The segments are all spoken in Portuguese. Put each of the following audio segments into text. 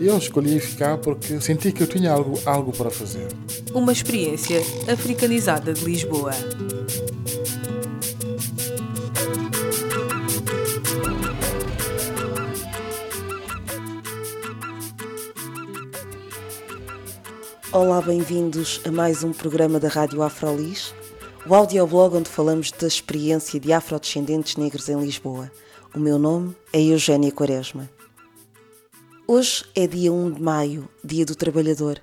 Eu escolhi ficar porque senti que eu tinha algo, algo para fazer. Uma experiência africanizada de Lisboa. Olá, bem-vindos a mais um programa da Rádio Afrolis, o audioblog onde falamos da experiência de afrodescendentes negros em Lisboa. O meu nome é Eugénia Quaresma. Hoje é dia 1 de maio, Dia do Trabalhador.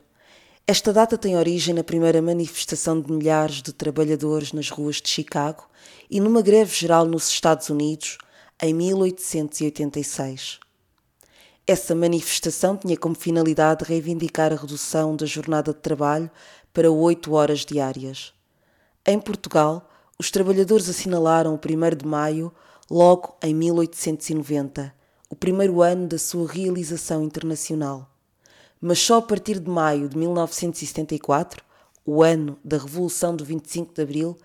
Esta data tem origem na primeira manifestação de milhares de trabalhadores nas ruas de Chicago e numa greve geral nos Estados Unidos em 1886. Essa manifestação tinha como finalidade reivindicar a redução da jornada de trabalho para 8 horas diárias. Em Portugal, os trabalhadores assinalaram o 1 de maio logo em 1890, o primeiro ano da sua realização internacional. Mas só a partir de maio de 1974, o ano da Revolução do 25 de Abril,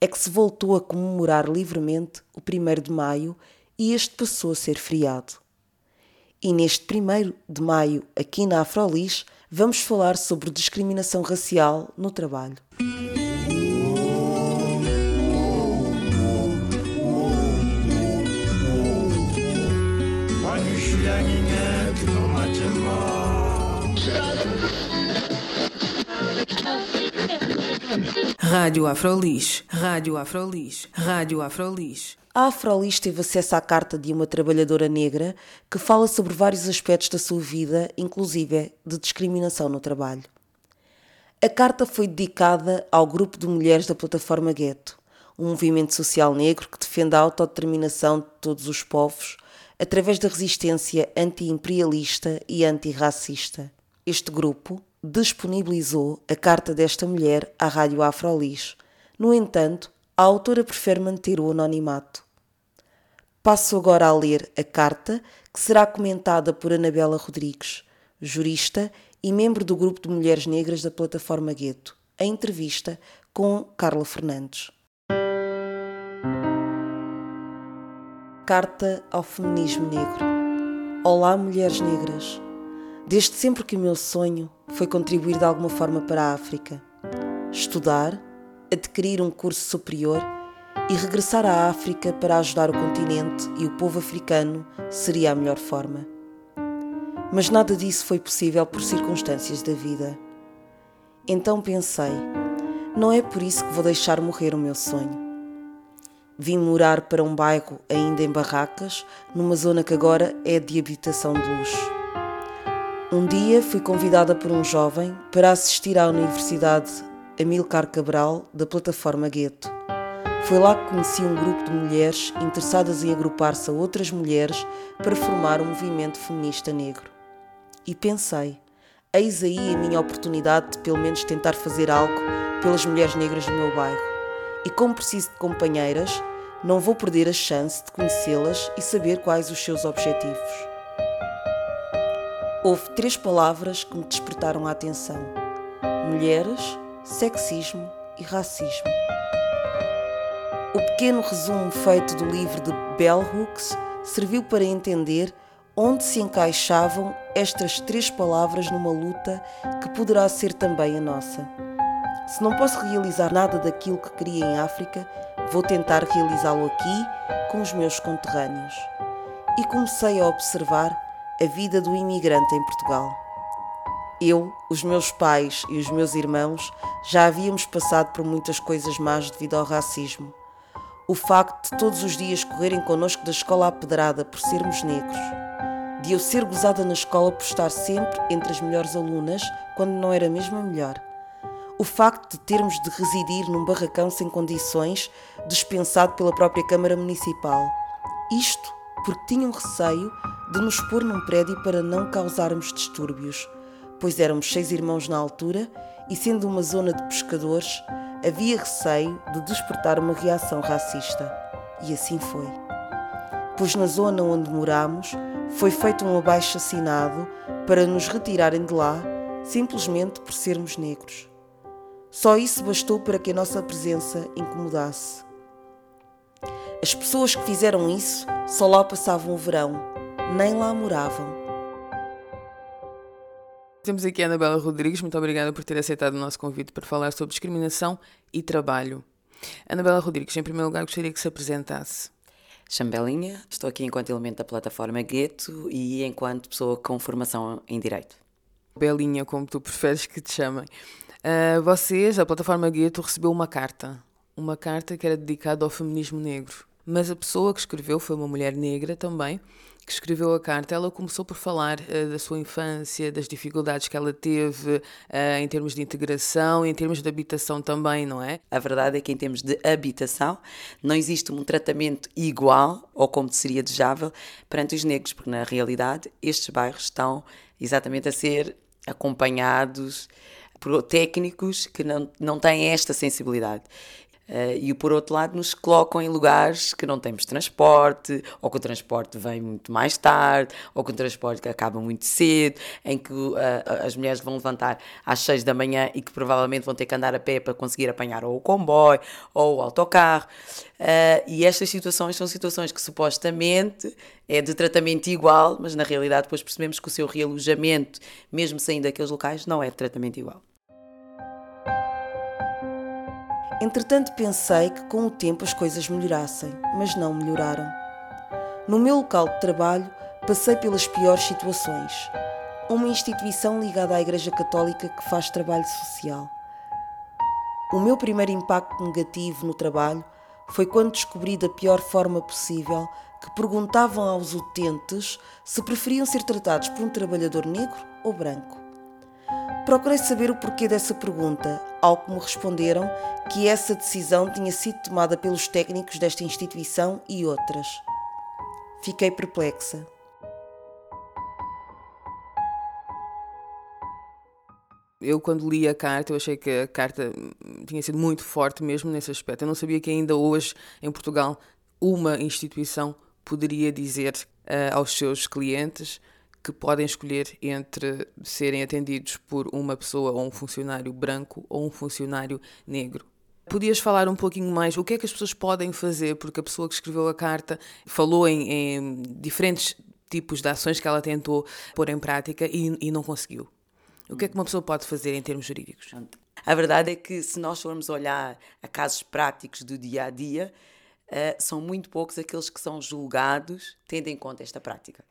é que se voltou a comemorar livremente o 1 de maio e este passou a ser feriado. E neste primeiro de maio, aqui na Afrolis, vamos falar sobre discriminação racial no trabalho. Rádio Afrolis, Rádio Afrolis, Rádio Afrolis. A Afrolis teve acesso à carta de uma trabalhadora negra que fala sobre vários aspectos da sua vida, inclusive de discriminação no trabalho. A carta foi dedicada ao grupo de mulheres da plataforma Gueto, um movimento social negro que defende a autodeterminação de todos os povos através da resistência anti-imperialista e antirracista. Este grupo disponibilizou a carta desta mulher à Rádio Afrolis. No entanto, a autora prefere manter o anonimato. Passo agora a ler a carta, que será comentada por Anabela Rodrigues, jurista e membro do grupo de mulheres negras da plataforma Gueto, a entrevista com Carla Fernandes. Carta ao Feminismo Negro. Olá, mulheres negras. Desde sempre que o meu sonho foi contribuir de alguma forma para a África. Estudar, adquirir um curso superior e regressar à África para ajudar o continente e o povo africano seria a melhor forma. Mas nada disso foi possível por circunstâncias da vida. Então pensei: não é por isso que vou deixar morrer o meu sonho. Vim morar para um bairro ainda em barracas, numa zona que agora é de habitação de luxo. Um dia fui convidada por um jovem para assistir à Universidade Amilcar Cabral da plataforma Gueto. Foi lá que conheci um grupo de mulheres interessadas em agrupar-se a outras mulheres para formar um movimento feminista negro. E pensei, eis aí a minha oportunidade de pelo menos tentar fazer algo pelas mulheres negras do meu bairro. E como preciso de companheiras, não vou perder a chance de conhecê-las e saber quais os seus objetivos. Houve três palavras que me despertaram a atenção: mulheres, sexismo e racismo. O pequeno resumo feito do livro de Bell Hooks serviu para entender onde se encaixavam estas três palavras numa luta que poderá ser também a nossa. Se não posso realizar nada daquilo que queria em África, vou tentar realizá-lo aqui com os meus conterrâneos. E comecei a observar a vida do imigrante em Portugal. Eu, os meus pais e os meus irmãos já havíamos passado por muitas coisas más devido ao racismo. O facto de todos os dias correrem connosco da escola à pedrada por sermos negros. De eu ser gozada na escola por estar sempre entre as melhores alunas, quando não era mesmo a melhor. O facto de termos de residir num barracão sem condições, dispensado pela própria Câmara Municipal. Isto porque tinham receio de nos pôr num prédio para não causarmos distúrbios, pois éramos seis irmãos na altura e, sendo uma zona de pescadores, havia receio de despertar uma reação racista. E assim foi. Pois na zona onde moramos foi feito um abaixo assinado para nos retirarem de lá simplesmente por sermos negros. Só isso bastou para que a nossa presença incomodasse. As pessoas que fizeram isso só lá passavam o verão, nem lá moravam. Temos aqui a Anabela Rodrigues, muito obrigada por ter aceitado o nosso convite para falar sobre discriminação e trabalho. Anabela Rodrigues, em primeiro lugar, gostaria que se apresentasse. Chambelinha, estou aqui enquanto elemento da plataforma Gueto e enquanto pessoa com formação em Direito. Belinha, como tu preferes que te chamem. Uh, vocês, a plataforma Gueto, recebeu uma carta. Uma carta que era dedicada ao feminismo negro. Mas a pessoa que escreveu foi uma mulher negra também, que escreveu a carta, ela começou por falar uh, da sua infância, das dificuldades que ela teve uh, em termos de integração, em termos de habitação também, não é? A verdade é que em termos de habitação não existe um tratamento igual ou como seria desejável perante os negros, porque na realidade estes bairros estão exatamente a ser acompanhados por técnicos que não, não têm esta sensibilidade. Uh, e por outro lado nos colocam em lugares que não temos transporte, ou que o transporte vem muito mais tarde, ou que o transporte acaba muito cedo, em que uh, as mulheres vão levantar às 6 da manhã e que provavelmente vão ter que andar a pé para conseguir apanhar ou o comboio ou o autocarro. Uh, e estas situações são situações que supostamente é de tratamento igual, mas na realidade depois percebemos que o seu realojamento, mesmo saindo daqueles locais, não é de tratamento igual. Entretanto, pensei que com o tempo as coisas melhorassem, mas não melhoraram. No meu local de trabalho, passei pelas piores situações. Uma instituição ligada à Igreja Católica que faz trabalho social. O meu primeiro impacto negativo no trabalho foi quando descobri da pior forma possível que perguntavam aos utentes se preferiam ser tratados por um trabalhador negro ou branco. Procurei saber o porquê dessa pergunta, ao que me responderam que essa decisão tinha sido tomada pelos técnicos desta instituição e outras. Fiquei perplexa. Eu, quando li a carta, eu achei que a carta tinha sido muito forte mesmo nesse aspecto. Eu não sabia que ainda hoje, em Portugal, uma instituição poderia dizer uh, aos seus clientes que podem escolher entre serem atendidos por uma pessoa ou um funcionário branco ou um funcionário negro. Podias falar um pouquinho mais o que é que as pessoas podem fazer, porque a pessoa que escreveu a carta falou em, em diferentes tipos de ações que ela tentou pôr em prática e, e não conseguiu. O que é que uma pessoa pode fazer em termos jurídicos? A verdade é que, se nós formos olhar a casos práticos do dia a dia, uh, são muito poucos aqueles que são julgados tendo em conta esta prática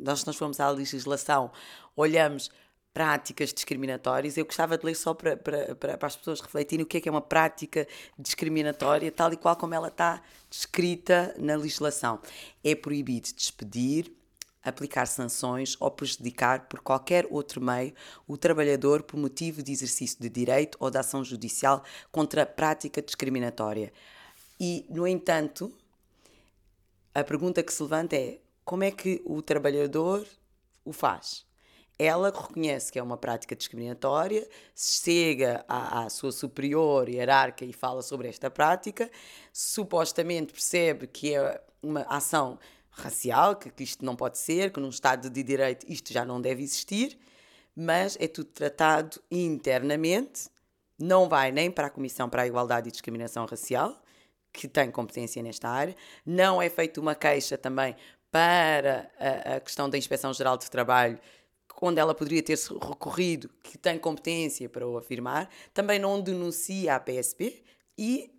nós, se nós formos à legislação, olhamos práticas discriminatórias, eu gostava de ler só para, para, para, para as pessoas refletirem o que é que é uma prática discriminatória, tal e qual como ela está descrita na legislação. É proibido despedir, aplicar sanções ou prejudicar por qualquer outro meio o trabalhador por motivo de exercício de direito ou de ação judicial contra a prática discriminatória. E, no entanto, a pergunta que se levanta é: como é que o trabalhador o faz? Ela reconhece que é uma prática discriminatória, chega à, à sua superior hierarca e fala sobre esta prática, supostamente percebe que é uma ação racial, que, que isto não pode ser, que num Estado de Direito isto já não deve existir, mas é tudo tratado internamente, não vai nem para a Comissão para a Igualdade e Discriminação Racial, que tem competência nesta área, não é feita uma queixa também para a, a questão da Inspeção Geral de Trabalho, onde ela poderia ter recorrido, que tem competência para o afirmar, também não denuncia a PSP e,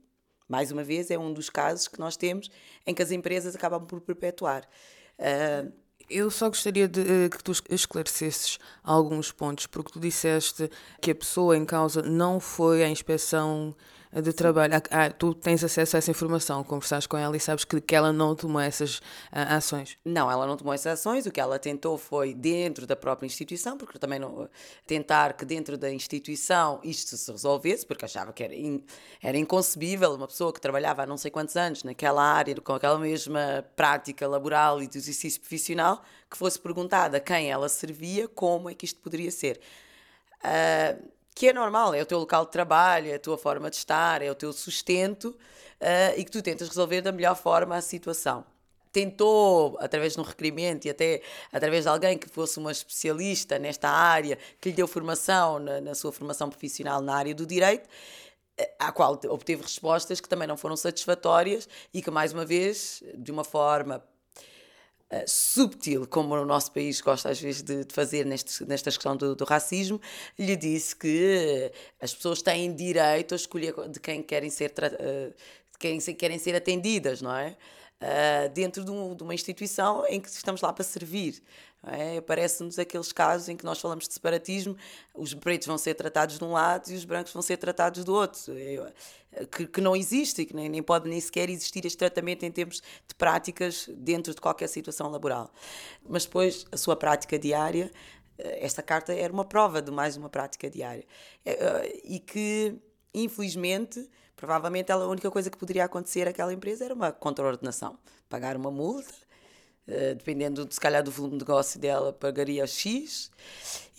mais uma vez, é um dos casos que nós temos em que as empresas acabam por perpetuar. Uh, eu só gostaria de uh, que tu esclarecesses alguns pontos, porque tu disseste que a pessoa em causa não foi à inspeção de trabalho. Ah, tu tens acesso a essa informação, conversaste com ela e sabes que, que ela não tomou essas ah, ações. Não, ela não tomou essas ações. O que ela tentou foi dentro da própria instituição, porque também não tentar que dentro da instituição isto se resolvesse, porque achava que era, in, era inconcebível uma pessoa que trabalhava há não sei quantos anos naquela área, com aquela mesma prática laboral e de exercício profissional, que fosse perguntada a quem ela servia, como é que isto poderia ser. Uh, que é normal, é o teu local de trabalho, é a tua forma de estar, é o teu sustento uh, e que tu tentas resolver da melhor forma a situação. Tentou, através de um requerimento e até através de alguém que fosse uma especialista nesta área, que lhe deu formação na, na sua formação profissional na área do direito, à qual obteve respostas que também não foram satisfatórias e que, mais uma vez, de uma forma subtil, como o nosso país gosta às vezes de, de fazer neste, nesta questão do, do, racismo, lhe disse que uh, as pessoas têm direito a escolher de quem querem ser, uh, de quem querem ser atendidas, não é? Uh, dentro de, um, de, uma instituição em que estamos lá para servir. É? Parece-nos aqueles casos em que nós falamos de separatismo, os pretos vão ser tratados de um lado e os brancos vão ser tratados do outro. Que, que, não existe que nem, nem pode nem sequer existir este tratamento em termos de práticas dentro de qualquer situação laboral. Mas depois, a sua prática diária, eh, esta carta era uma prova de mais uma prática diária. É, eh, e que, infelizmente, provavelmente a única coisa que poderia acontecer àquela empresa era uma contraordenação. Pagar uma multa Uh, dependendo de, se calhar do volume de negócio dela, pagaria X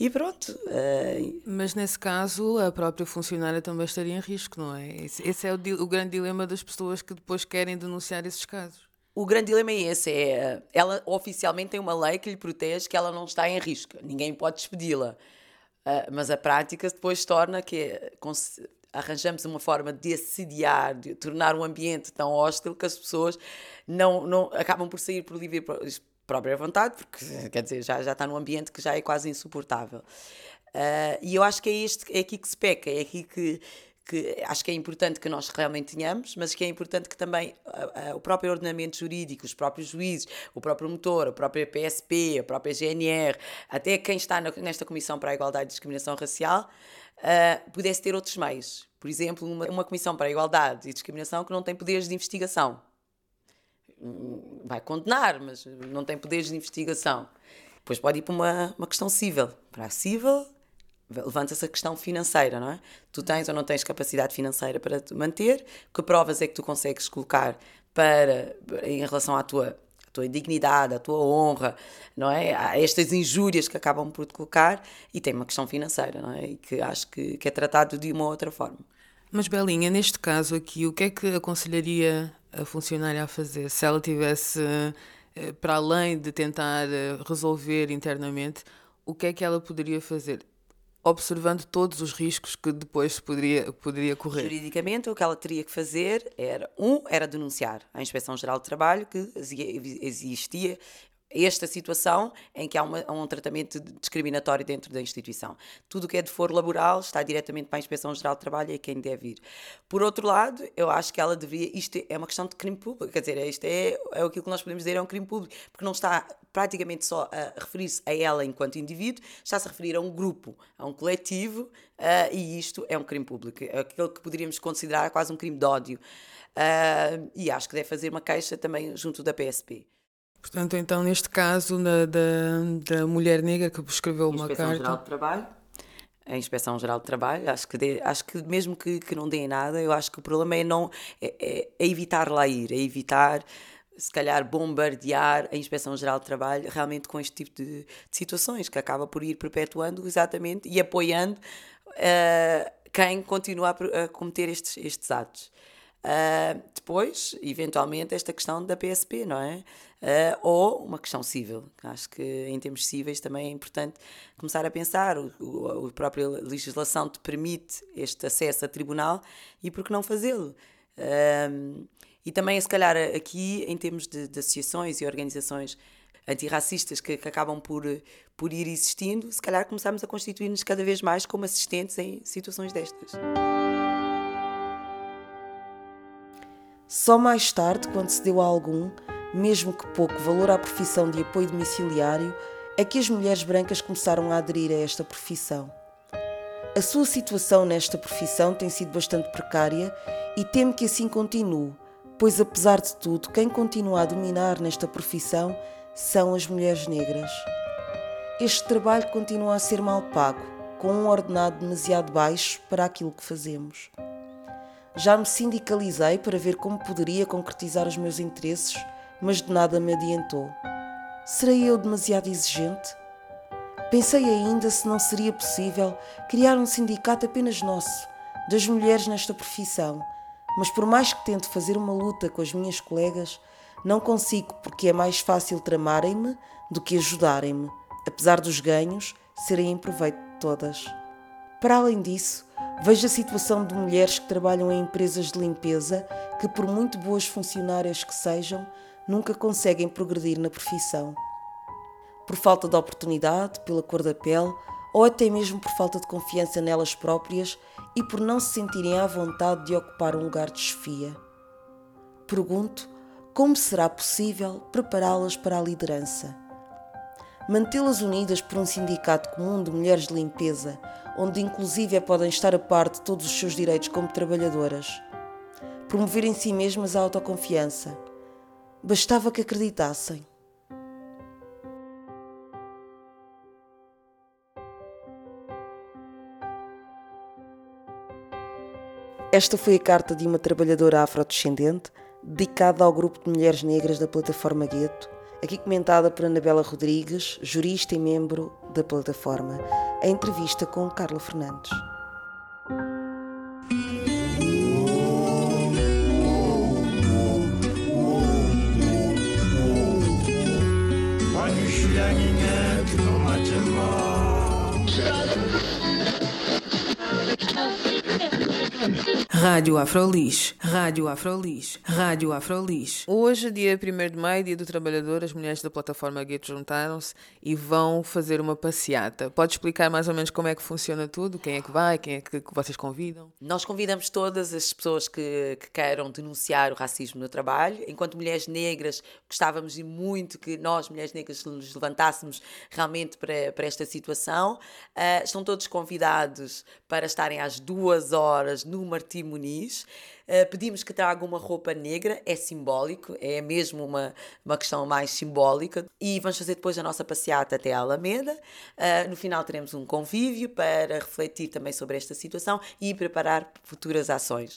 e pronto. Uh... Mas nesse caso, a própria funcionária também estaria em risco, não é? Esse, esse é o, o, grande dilema das pessoas que depois querem denunciar esses casos. O grande dilema é esse: é, ela oficialmente tem uma lei que lhe protege que ela não está em risco, ninguém pode despedi-la. Uh, mas a prática depois torna que arranjamos uma forma de assediar, de tornar um ambiente tão hostil que as pessoas não, não acabam por sair por livre própria vontade, porque quer dizer, já, já está num ambiente que já é quase insuportável. Uh, e eu acho que é, este, é aqui que se peca, é aqui que, que acho que é importante que nós realmente tenhamos, mas que é importante que também uh, uh, o próprio ordenamento jurídico, os próprios juízes, o próprio motor, a própria PSP, a própria GNR, até quem está na, nesta Comissão para a Igualdade e Discriminação Racial, uh, pudesse ter outros meios. Por exemplo, uma, uma Comissão para a Igualdade e Discriminação que não tem poderes de investigação. Vai condenar, mas não tem poderes de investigação. Depois pode ir para uma, uma questão civil. Para a civil, levanta-se a questão financeira, não é? Tu tens ou não tens capacidade financeira para te manter? Que provas é que tu consegues colocar para, em relação à tua tua dignidade, a tua honra, não é? Há estas injúrias que acabam por te colocar e tem uma questão financeira, não é? E que acho que, que é tratado de uma outra forma. Mas Belinha, neste caso aqui, o que é que aconselharia a funcionária a fazer se ela tivesse, eh, para além de tentar eh, resolver internamente, o que é que ela poderia fazer? Observando todos os riscos que depois poderia, poderia correr. Juridicamente, o que ela teria que fazer era, um, era denunciar à Inspeção Geral de Trabalho que existia esta situação em que há, uma, um tratamento discriminatório dentro da instituição. Tudo o que é de foro laboral está diretamente para a Inspeção Geral de Trabalho e é quem deve ir. Por outro lado, eu acho que ela deveria. Isto é uma questão de crime público, quer dizer, isto é, é aquilo que nós podemos dizer é um crime público, porque não está praticamente só a referir-se a ela enquanto indivíduo, está-se a referir a um grupo, a um coletivo, uh, e isto é um crime público, é aquilo que poderíamos considerar quase um crime de ódio. Uh, e acho que deve fazer uma queixa também junto da PSP. Portanto, então, neste caso da, da, da mulher negra que escreveu uma Inspeção carta. Geral de Trabalho. A Inspeção Geral de Trabalho, acho que, de, acho que mesmo que, que não dê nada, eu acho que o problema é, não, é, é, é evitar lá ir, é evitar se calhar bombardear a Inspeção Geral de Trabalho realmente com este tipo de, de situações, que acaba por ir perpetuando exatamente e apoiando uh, quem continua a, a cometer estes, estes atos. Uh, depois, eventualmente, esta questão da PSP, não é? Uh, ou uma questão civil. Acho que em termos cíveis também é importante começar a pensar. O, o, a própria legislação te permite este acesso a tribunal e por que não fazê-lo? Uh, e também, se calhar, aqui, em termos de, de associações e organizações antirracistas que, que, acabam por, por ir existindo, se calhar começamos a constituir-nos cada vez mais como assistentes em situações destas. Só mais tarde, quando se deu a algum, mesmo que pouco, valor à profissão de apoio domiciliário, é que as mulheres brancas começaram a aderir a esta profissão. A sua situação nesta profissão tem sido bastante precária e temo que assim continue, pois apesar de tudo, quem continua a dominar nesta profissão são as mulheres negras. Este trabalho continua a ser mal pago, com um ordenado demasiado baixo para aquilo que fazemos. Já me sindicalizei para ver como poderia concretizar os meus interesses, mas de nada me adiantou. Serei eu demasiado exigente? Pensei ainda se não seria possível criar um sindicato apenas nosso, das mulheres nesta profissão, mas por mais que tente fazer uma luta com as minhas colegas, não consigo porque é mais fácil tramarem-me do que ajudarem-me, apesar dos ganhos serem em proveito de todas. Para além disso, vejo a situação de mulheres que trabalham em empresas de limpeza que, por muito boas funcionárias que sejam, nunca conseguem progredir na profissão por falta de oportunidade, pela cor da pele ou até mesmo por falta de confiança nelas próprias e por não se sentirem à vontade de ocupar um lugar de chefia. Pergunto como será possível prepará-las para a liderança. Mantê-las unidas por um sindicato comum de mulheres de limpeza, onde inclusive podem estar a par de todos os seus direitos como trabalhadoras. Promover em si mesmas a autoconfiança. Bastava que acreditassem. Esta foi a carta de uma trabalhadora afrodescendente dedicada ao grupo de mulheres negras da plataforma Gueto, aqui comentada por Anabela Rodrigues, jurista e membro da plataforma, a entrevista com Carla Fernandes. Rádio Afrolis, Rádio Afrolis, Rádio Afrolis. Hoje, dia 1 de maio, dia do trabalhador, as mulheres da plataforma Gueto juntaram-se e vão fazer uma passeata. Pode explicar mais ou menos como é que funciona tudo? Quem é que vai? Quem é que, que vocês convidam? Nós convidamos todas as pessoas que, que queiram denunciar o racismo no trabalho. Enquanto mulheres negras, gostávamos muito que nós, mulheres negras, nos levantássemos realmente para, para esta situação. Uh, estão todos convidados para estarem às duas horas no Martim Muniz. Uh, pedimos que traga uma roupa negra, é simbólico, é mesmo uma, uma questão mais simbólica. E vamos fazer depois a nossa passeata até a Alameda. Uh, no final teremos um convívio para refletir também sobre esta situação e preparar futuras ações.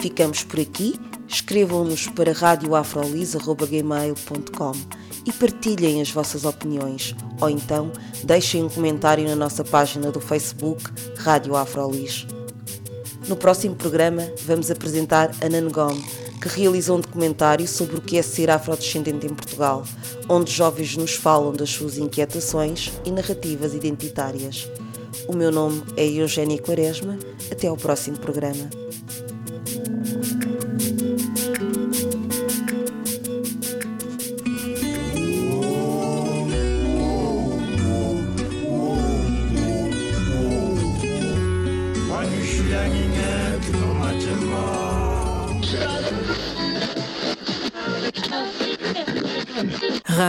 Ficamos por aqui Escrevam-nos para radioafrolis.gmail.com e partilhem as vossas opiniões, ou então deixem um comentário na nossa página do Facebook Rádio Afrolis. No próximo programa vamos apresentar Ana Ngom, que realizou um documentário sobre o que é ser afrodescendente em Portugal, onde jovens nos falam das suas inquietações e narrativas identitárias. O meu nome é Eugénia Quaresma. Até ao próximo programa.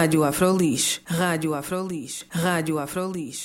Rádio Afrolis, Rádio Afrolis, Rádio Afrolis.